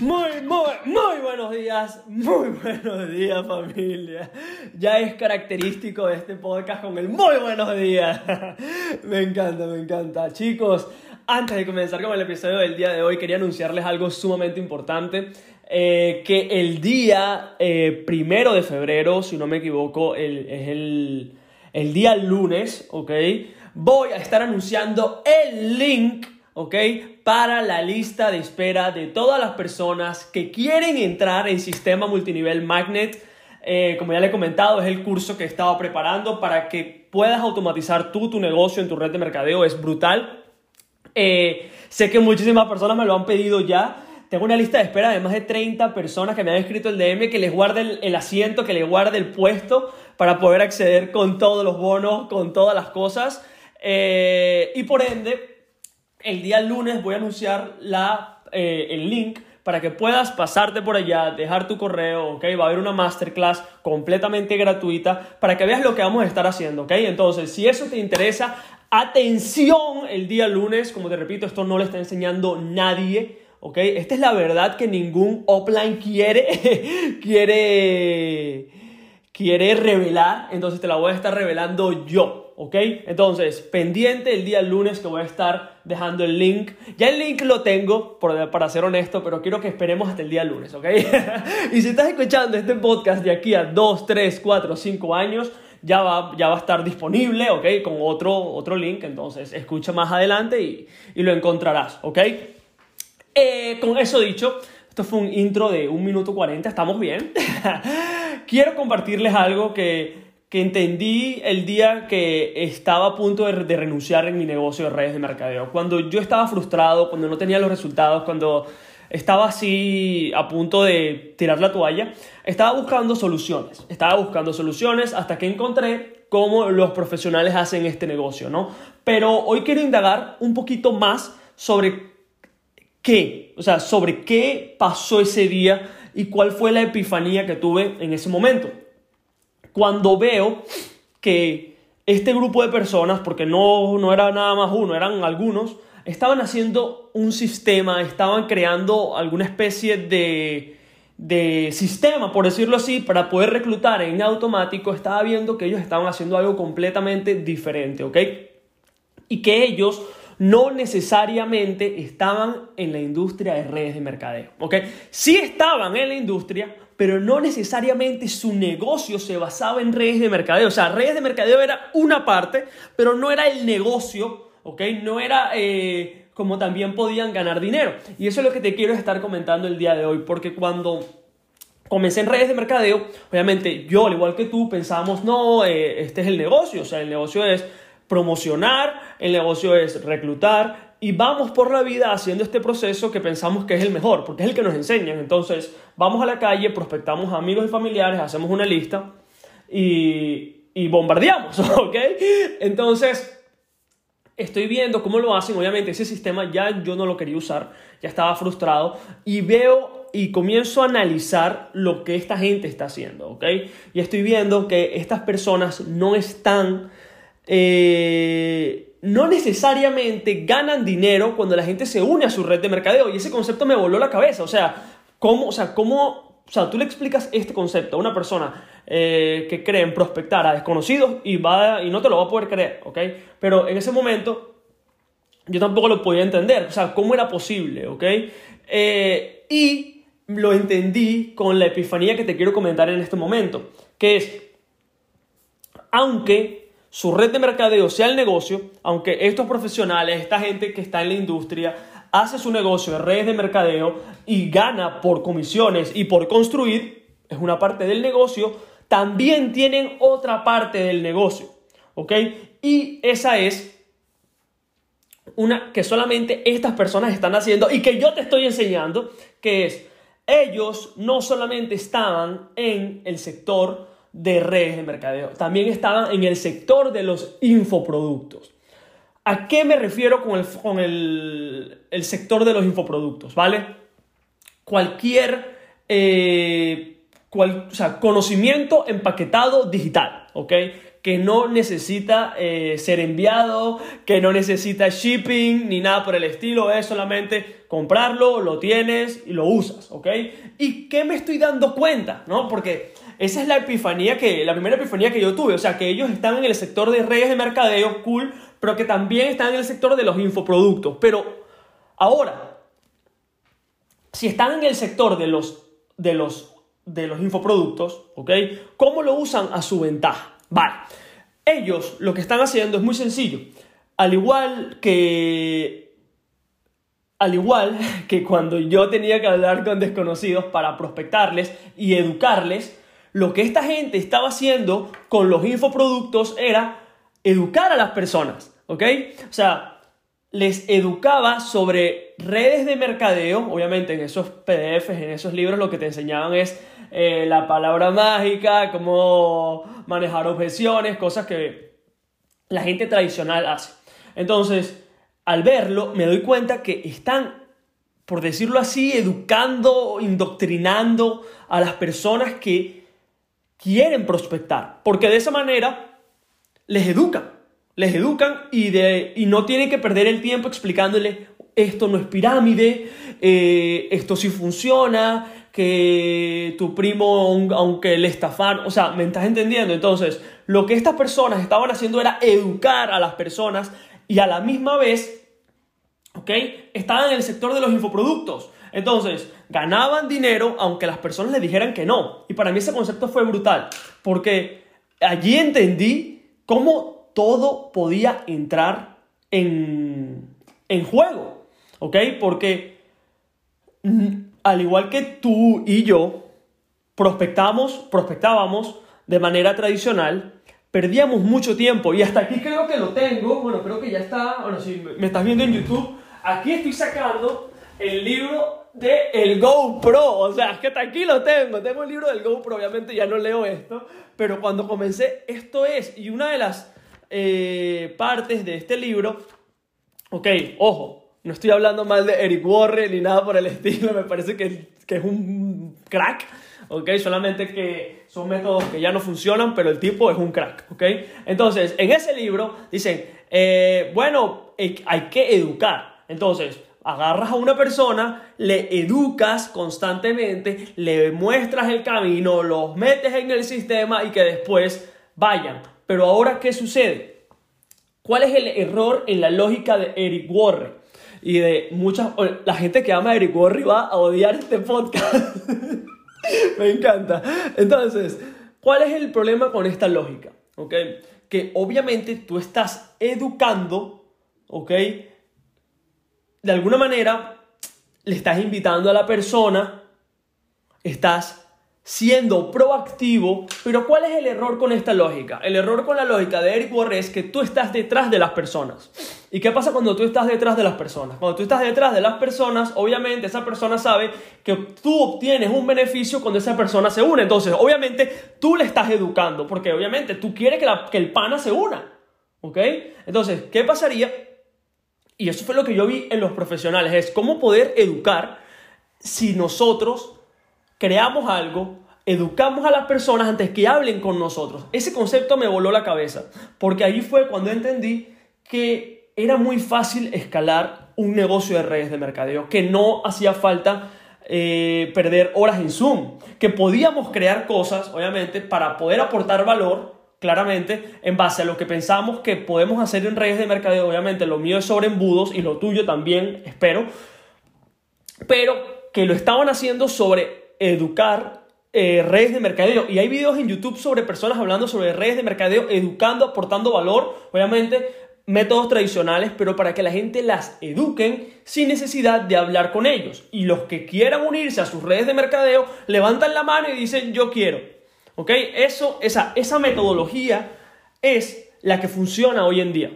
Muy, muy, muy buenos días, muy buenos días familia. Ya es característico de este podcast con el muy buenos días. me encanta, me encanta. Chicos, antes de comenzar con el episodio del día de hoy, quería anunciarles algo sumamente importante. Eh, que el día eh, primero de febrero, si no me equivoco, es el, el día lunes, ¿ok? Voy a estar anunciando el link ¿ok? Para la lista de espera de todas las personas que quieren entrar en sistema multinivel Magnet. Eh, como ya le he comentado, es el curso que he estado preparando para que puedas automatizar tú tu negocio en tu red de mercadeo. Es brutal. Eh, sé que muchísimas personas me lo han pedido ya. Tengo una lista de espera de más de 30 personas que me han escrito el DM que les guarde el, asiento, que les guarde el puesto para poder acceder con todos los bonos, con todas las cosas. Eh, y por ende, el día lunes voy a anunciar la, eh, el link para que puedas pasarte por allá, dejar tu correo, ¿ok? Va a haber una masterclass completamente gratuita para que veas lo que vamos a estar haciendo, ¿ok? Entonces, si eso te interesa, atención el día lunes, como te repito, esto no lo está enseñando nadie, ¿ok? Esta es la verdad que ningún offline quiere, quiere, quiere revelar, entonces te la voy a estar revelando yo, ¿ok? Entonces, pendiente el día lunes que voy a estar dejando el link. Ya el link lo tengo, para ser honesto, pero quiero que esperemos hasta el día lunes, ¿ok? y si estás escuchando este podcast de aquí a 2, 3, 4, 5 años, ya va, ya va a estar disponible, ¿ok? Con otro, otro link, entonces escucha más adelante y, y lo encontrarás, ¿ok? Eh, con eso dicho, esto fue un intro de 1 minuto 40, estamos bien. Quiero compartirles algo que que entendí el día que estaba a punto de, renunciar en mi negocio de redes de mercadeo. Cuando yo estaba frustrado, cuando no tenía los resultados, cuando estaba así a punto de tirar la toalla, estaba buscando soluciones. Estaba buscando soluciones hasta que encontré cómo los profesionales hacen este negocio, ¿no? Pero hoy quiero indagar un poquito más sobre qué, o sea, sobre qué pasó ese día y cuál fue la epifanía que tuve en ese momento cuando veo que este grupo de personas, porque no, no era nada más uno, eran algunos, estaban haciendo un sistema, estaban creando alguna especie de, de sistema, por decirlo así, para poder reclutar en automático, estaba viendo que ellos estaban haciendo algo completamente diferente, ¿ok? Y que ellos no necesariamente estaban en la industria de redes de mercadeo, ¿ok? Sí estaban en la industria, pero no necesariamente su negocio se basaba en redes de mercadeo. O sea, redes de mercadeo era una parte, pero no era el negocio, ¿ok? No era eh, como también podían ganar dinero. Y eso es lo que te quiero estar comentando el día de hoy, porque cuando comencé en redes de mercadeo, obviamente yo, al igual que tú, pensábamos, no, eh, este es el negocio, o sea, el negocio es promocionar, el negocio es reclutar, y vamos por la vida haciendo este proceso que pensamos que es el mejor, porque es el que nos enseñan. Entonces, vamos a la calle, prospectamos amigos y familiares, hacemos una lista y, y bombardeamos, ¿ok? Entonces, estoy viendo cómo lo hacen. Obviamente, ese sistema ya yo no lo quería usar, ya estaba frustrado y veo y comienzo a analizar lo que esta gente está haciendo, ¿ok? Y estoy viendo que estas personas no están... Eh, no necesariamente ganan dinero cuando la gente se une a su red de mercadeo. Y ese concepto me voló la cabeza. O sea, ¿cómo, o sea, cómo, o sea, tú le explicas este concepto a una persona eh, que cree en prospectar a desconocidos y, va, y no te lo va a poder creer, ¿ok? Pero en ese momento yo tampoco lo podía entender. O sea, ¿cómo era posible, ¿ok? Eh, y lo entendí con la epifanía que te quiero comentar en este momento, que es, aunque su red de mercadeo sea el negocio, aunque estos profesionales, esta gente que está en la industria, hace su negocio de redes de mercadeo y gana por comisiones y por construir, es una parte del negocio, también tienen otra parte del negocio, ¿ok? Y esa es una que solamente estas personas están haciendo y que yo te estoy enseñando, que es, ellos no solamente estaban en el sector de redes de mercadeo. También estaban en el sector de los infoproductos. ¿A qué me refiero con el, con el, el sector de los infoproductos? ¿Vale? Cualquier eh, cual, o sea, conocimiento empaquetado digital, ¿ok? Que no necesita eh, ser enviado, que no necesita shipping ni nada por el estilo, es solamente comprarlo, lo tienes y lo usas, ¿ok? ¿Y qué me estoy dando cuenta? ¿No? Porque esa es la epifanía que, la primera epifanía que yo tuve, o sea, que ellos están en el sector de redes de mercadeo, cool, pero que también están en el sector de los infoproductos. Pero ahora, si están en el sector de los, de los, de los infoproductos, ¿ok? ¿Cómo lo usan a su ventaja? Vale, ellos lo que están haciendo es muy sencillo. Al igual que al igual que cuando yo tenía que hablar con desconocidos para prospectarles y educarles, lo que esta gente estaba haciendo con los infoproductos era educar a las personas. ¿ok? O sea, les educaba sobre redes de mercadeo, obviamente en esos PDFs, en esos libros lo que te enseñaban es eh, la palabra mágica, cómo manejar objeciones, cosas que la gente tradicional hace. Entonces, al verlo, me doy cuenta que están, por decirlo así, educando, indoctrinando a las personas que quieren prospectar, porque de esa manera les educan les educan y, de, y no tienen que perder el tiempo explicándole esto no es pirámide, eh, esto sí funciona, que tu primo, aunque le estafaron, o sea, ¿me estás entendiendo? Entonces, lo que estas personas estaban haciendo era educar a las personas y a la misma vez, ¿ok? Estaban en el sector de los infoproductos. Entonces, ganaban dinero aunque las personas le dijeran que no. Y para mí ese concepto fue brutal, porque allí entendí cómo todo podía entrar en, juego, ¿ok? Porque mm, al igual que tú y yo prospectamos, prospectábamos de manera tradicional, perdíamos mucho tiempo y hasta aquí creo que lo tengo, bueno, creo que ya está, bueno, si me estás viendo en YouTube, aquí estoy sacando el libro de el GoPro, o sea, es que aquí lo tengo, tengo el libro del GoPro, obviamente ya no leo esto, pero cuando comencé, esto es, y una de las eh, partes de este libro. Ok, ojo, no estoy hablando mal de Eric Warren ni nada por el estilo, me parece que, que es un crack. ¿ok? Solamente que son métodos que ya no funcionan, pero el tipo es un crack, ¿ok? Entonces, en ese libro dicen, eh, bueno, hay que educar. Entonces, agarras a una persona, le educas constantemente, le muestras el camino, los metes en el sistema y que después vayan. Pero ahora, ¿qué sucede? ¿Cuál es el error en la lógica de Eric Warren? Y de muchas... La gente que ama a Eric Warren va a odiar este podcast. Me encanta. Entonces, ¿cuál es el problema con esta lógica? ¿Ok? Que obviamente tú estás educando, ¿ok? De alguna manera, le estás invitando a la persona, estás siendo proactivo, pero ¿cuál es el error con esta lógica? El error con la lógica de Eric Warren es que tú estás detrás de las personas. ¿Y qué pasa cuando tú estás detrás de las personas? Cuando tú estás detrás de las personas, obviamente esa persona sabe que tú obtienes un beneficio cuando esa persona se une. Entonces, obviamente tú le estás educando, porque obviamente tú quieres que el pana se una. ¿Ok? Entonces, ¿qué pasaría? Y eso fue lo que yo vi en los profesionales, es cómo poder educar si nosotros creamos algo, educamos a las personas antes que hablen con nosotros. Ese concepto me voló la cabeza, porque ahí fue cuando entendí que era muy fácil escalar un negocio de redes de mercadeo, que no hacía falta eh, perder horas en Zoom, que podíamos crear cosas, obviamente, para poder aportar valor, claramente, en base a lo que pensamos que podemos hacer en redes de mercadeo. Obviamente, lo mío es sobre embudos y lo tuyo también, espero, pero que lo estaban haciendo sobre educar eh, redes de mercadeo. Y hay videos en YouTube sobre personas hablando sobre redes de mercadeo, educando, aportando valor, obviamente métodos tradicionales, pero para que la gente las eduquen sin necesidad de hablar con ellos. Y los que quieran unirse a sus redes de mercadeo, levantan la mano y dicen yo quiero. ¿Ok? Eso, esa, esa metodología es la que funciona hoy en día.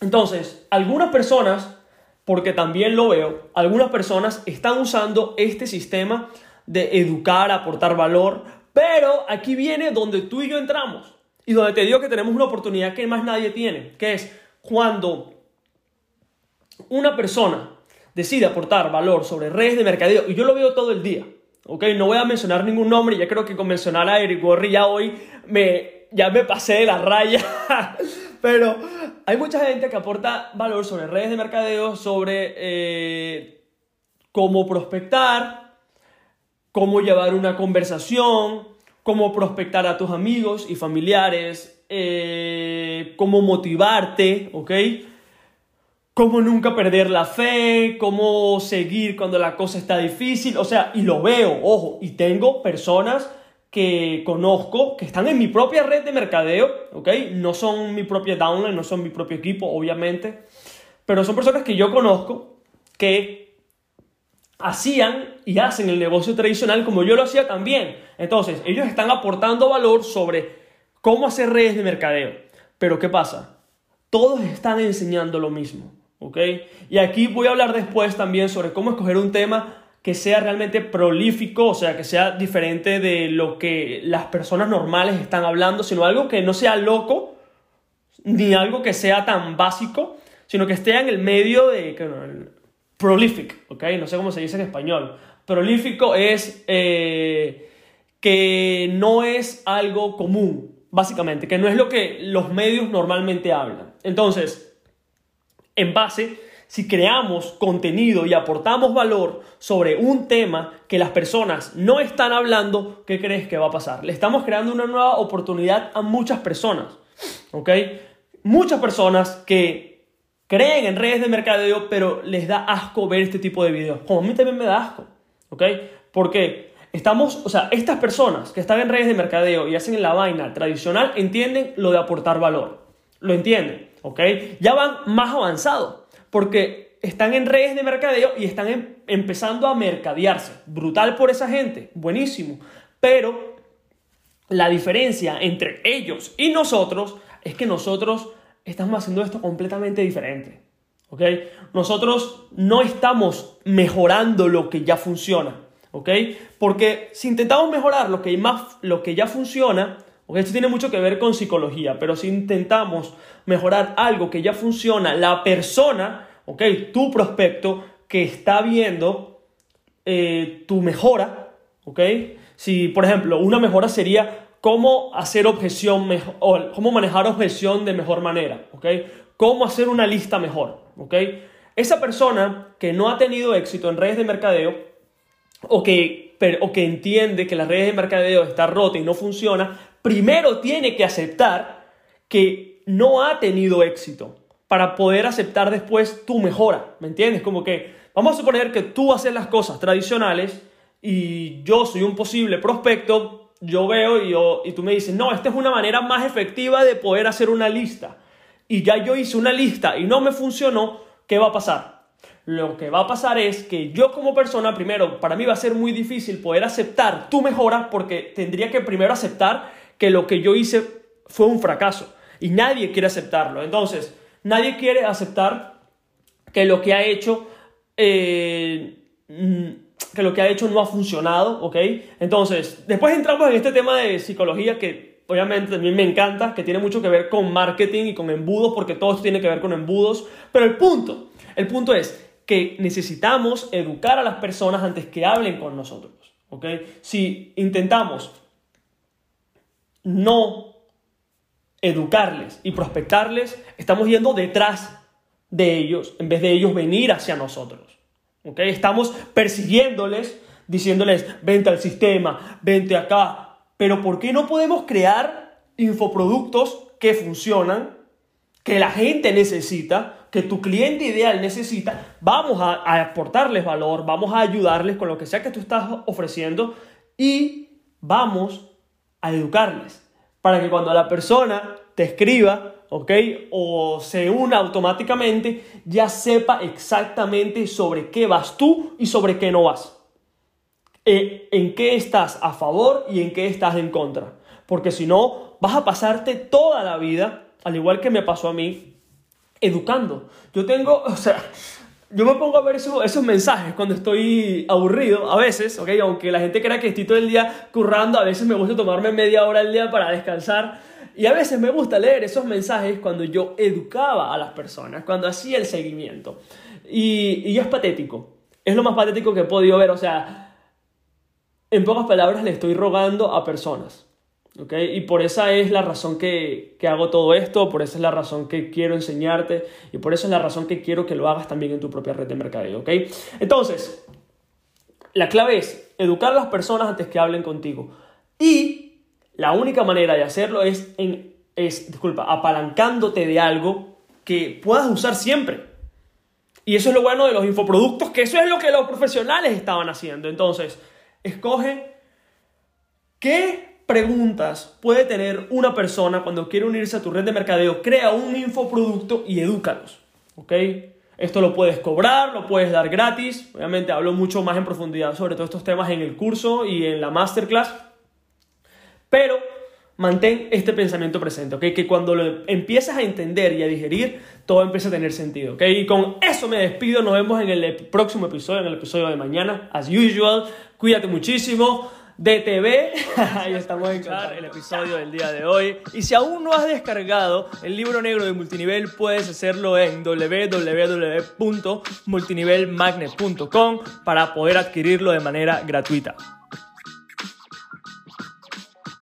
Entonces, algunas personas, porque también lo veo, algunas personas están usando este sistema de educar, aportar valor, pero aquí viene donde tú y yo entramos y donde te digo que tenemos una oportunidad que más nadie tiene, que es cuando una persona decide aportar valor sobre redes de mercadeo, y yo lo veo todo el día, ¿ok? No voy a mencionar ningún nombre, ya creo que con mencionar a Eric Gorry ya hoy me, ya me pasé de la raya, pero hay mucha gente que aporta valor sobre redes de mercadeo, sobre eh, cómo prospectar, cómo llevar una conversación, cómo prospectar a tus amigos y familiares, eh, cómo motivarte, ¿ok? Cómo nunca perder la fe, cómo seguir cuando la cosa está difícil, o sea, y lo veo, ojo, y tengo personas que conozco que están en mi propia red de mercadeo, ¿ok? No son mi propia downline, no son mi propio equipo, obviamente, pero son personas que yo conozco que hacían y hacen el negocio tradicional como yo lo hacía también. Entonces, ellos están aportando valor sobre cómo hacer redes de mercadeo. Pero ¿qué pasa? Todos están enseñando lo mismo. ¿Ok? Y aquí voy a hablar después también sobre cómo escoger un tema que sea realmente prolífico, o sea, que sea diferente de lo que las personas normales están hablando, sino algo que no sea loco, ni algo que sea tan básico, sino que esté en el medio de... prolific, ¿ok? No sé cómo se dice en español. Prolífico es eh, que no es algo común, básicamente, que no es lo que los medios normalmente hablan. Entonces, en base si creamos contenido y aportamos valor sobre un tema que las personas no están hablando, ¿qué crees que va a pasar? Le estamos creando una nueva oportunidad a muchas personas, ¿ok? Muchas personas que creen en redes de mercadeo, pero les da asco ver este tipo de videos. Como a mí también me da asco, ¿ok? Porque estamos, o sea, estas personas que están en redes de mercadeo y hacen la vaina tradicional entienden lo de aportar valor, lo entienden. ¿Ok? Ya van más avanzados porque están en redes de mercadeo y están em, empezando a mercadearse. Brutal por esa gente, buenísimo. Pero la diferencia entre ellos y nosotros es que nosotros estamos haciendo esto completamente diferente. ¿ok? Nosotros no estamos mejorando lo que ya funciona. ¿ok? Porque si intentamos mejorar lo que, más, lo que ya funciona, esto tiene mucho que ver con psicología, pero si intentamos mejorar algo que ya funciona, la persona, ¿ok? Tu prospecto que está viendo eh, tu mejora, ¿ok? Si, por ejemplo, una mejora sería cómo hacer objeción mejor, cómo manejar objeción de mejor manera, ¿ok? Cómo hacer una lista mejor, ¿ok? Esa persona que no ha tenido éxito en redes de mercadeo o que, o que entiende que las redes de mercadeo está rota y no funciona, primero tiene que aceptar que no ha tenido éxito para poder aceptar después tu mejora, ¿me entiendes? Como que vamos a suponer que tú haces las cosas tradicionales y yo soy un posible prospecto, yo veo y, tú me dices, no, esta es una manera más efectiva de poder hacer una lista. Y ya yo hice una lista y no me funcionó, ¿qué va a pasar? Lo que va a pasar es que yo como persona, primero, para mí va a ser muy difícil poder aceptar tu mejora porque tendría que primero aceptar que lo que yo hice fue un fracaso y nadie quiere aceptarlo. Entonces, nadie quiere aceptar que lo que ha hecho, eh, mm, que lo que ha hecho no ha funcionado, ¿ok? Entonces, después entramos en este tema de psicología que obviamente también me encanta, que tiene mucho que ver con marketing y con embudos, porque todo esto tiene que ver con embudos, pero el punto, el punto es que necesitamos educar a las personas antes que hablen con nosotros, ¿ok? Si intentamos no educarles y prospectarles, estamos yendo detrás de ellos en vez de ellos venir hacia nosotros. ¿okay? Estamos persiguiéndoles, diciéndoles, vente al sistema, vente acá. Pero ¿por qué no podemos crear infoproductos que funcionan, que la gente necesita, que tu cliente ideal necesita? Vamos a, a aportarles valor, vamos a ayudarles con lo que sea que tú estás ofreciendo y vamos a educarles para que cuando la persona te escriba, ¿ok? O se una automáticamente, ya sepa exactamente sobre qué vas tú y sobre qué no vas. Eh, en qué estás a favor y en qué estás en contra. Porque si no, vas a pasarte toda la vida, al igual que me pasó a mí, educando. Yo tengo, o sea, yo me pongo a ver esos, mensajes cuando estoy aburrido, a veces, ¿ok? Aunque la gente crea que estoy todo el día currando, a veces me gusta tomarme media hora al día para descansar. Y a veces me gusta leer esos mensajes cuando yo educaba a las personas, cuando hacía el seguimiento. Y, y es patético. Es lo más patético que he podido ver. O sea, en pocas palabras le estoy rogando a personas. ¿Okay? Y por esa es la razón que, que, hago todo esto, por esa es la razón que quiero enseñarte y por eso es la razón que quiero que lo hagas también en tu propia red de mercadeo. ¿okay? Entonces, la clave es educar a las personas antes que hablen contigo. Y la única manera de hacerlo es, en, es disculpa, apalancándote de algo que puedas usar siempre. Y eso es lo bueno de los infoproductos, que eso es lo que los profesionales estaban haciendo. Entonces, escoge qué preguntas puede tener una persona cuando quiere unirse a tu red de mercadeo. Crea un infoproducto y edúcalos. ¿Ok? Esto lo puedes cobrar, lo puedes dar gratis. Obviamente hablo mucho más en profundidad sobre todos estos temas en el curso y en la masterclass. Pero mantén este pensamiento presente, ¿ok? Que cuando lo empiezas a entender y a digerir, todo empieza a tener sentido, ¿ok? Y con eso me despido. Nos vemos en el próximo episodio, en el episodio de mañana. As usual, cuídate muchísimo. DTV. Ahí estamos en el episodio del día de hoy. Y si aún no has descargado el libro negro de multinivel, puedes hacerlo en www.multinivelmagnet.com para poder adquirirlo de manera gratuita.